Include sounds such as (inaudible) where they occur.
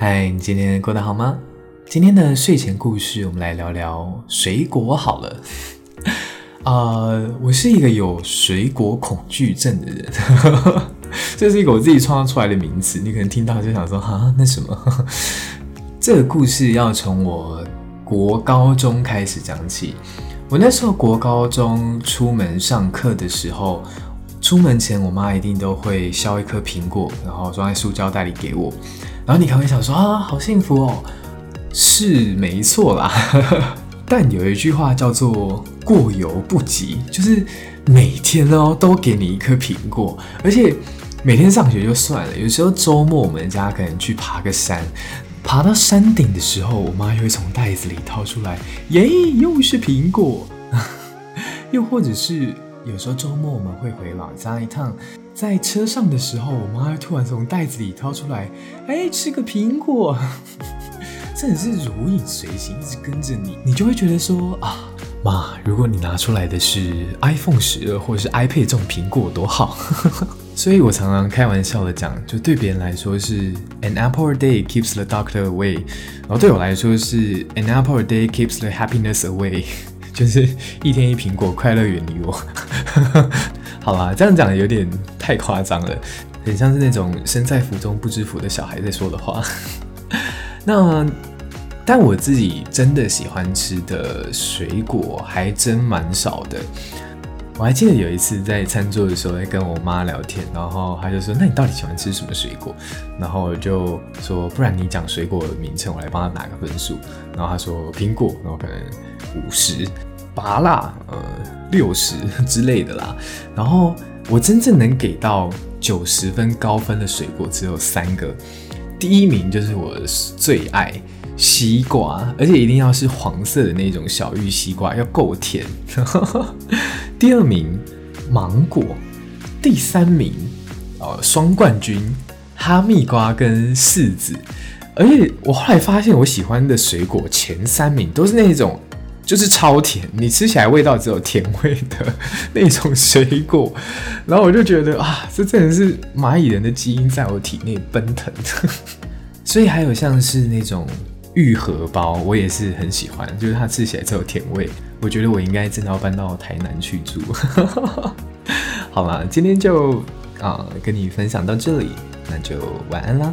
嗨，你今天过得好吗？今天的睡前故事，我们来聊聊水果好了。(laughs) 呃，我是一个有水果恐惧症的人，(laughs) 这是一个我自己创造出来的名词。你可能听到就想说，哈，那什么？(laughs) 这个故事要从我国高中开始讲起。我那时候国高中出门上课的时候，出门前我妈一定都会削一颗苹果，然后装在塑胶袋里给我。然后你可能会想说啊，好幸福哦，是没错啦。(laughs) 但有一句话叫做“过犹不及”，就是每天哦都给你一颗苹果，而且每天上学就算了，有时候周末我们家可能去爬个山。爬到山顶的时候，我妈又会从袋子里掏出来，耶，又是苹果。(laughs) 又或者是有时候周末我们会回老家一趟，在车上的时候，我妈突然从袋子里掏出来，哎，吃个苹果。(laughs) 真的是如影随形，一直跟着你，你就会觉得说啊，妈，如果你拿出来的是 iPhone 十二或者是 iPad 这种苹果多好。(laughs) 所以我常常开玩笑的讲，就对别人来说是 an apple a day keeps the doctor away，然后对我来说是 an apple a day keeps the happiness away，就是一天一苹果，快乐远离我。(laughs) 好吧，这样讲有点太夸张了，很像是那种身在福中不知福的小孩在说的话。(laughs) 那但我自己真的喜欢吃的水果还真蛮少的。我还记得有一次在餐桌的时候在跟我妈聊天，然后她就说：“那你到底喜欢吃什么水果？”然后我就说：“不然你讲水果的名称，我来帮她打个分数。”然后她说：“苹果，然后可能五十，芭乐，呃，六十 (laughs) 之类的啦。”然后我真正能给到九十分高分的水果只有三个，第一名就是我最爱。西瓜，而且一定要是黄色的那种小玉西瓜，要够甜。(laughs) 第二名芒果，第三名呃双冠军哈密瓜跟柿子。而且我后来发现，我喜欢的水果前三名都是那种就是超甜，你吃起来味道只有甜味的 (laughs) 那种水果。然后我就觉得啊，这真的是蚂蚁人的基因在我体内奔腾。(laughs) 所以还有像是那种。玉荷包我也是很喜欢，就是它吃起来只有甜味。我觉得我应该真的要搬到台南去住。(laughs) 好啦，今天就啊跟你分享到这里，那就晚安啦。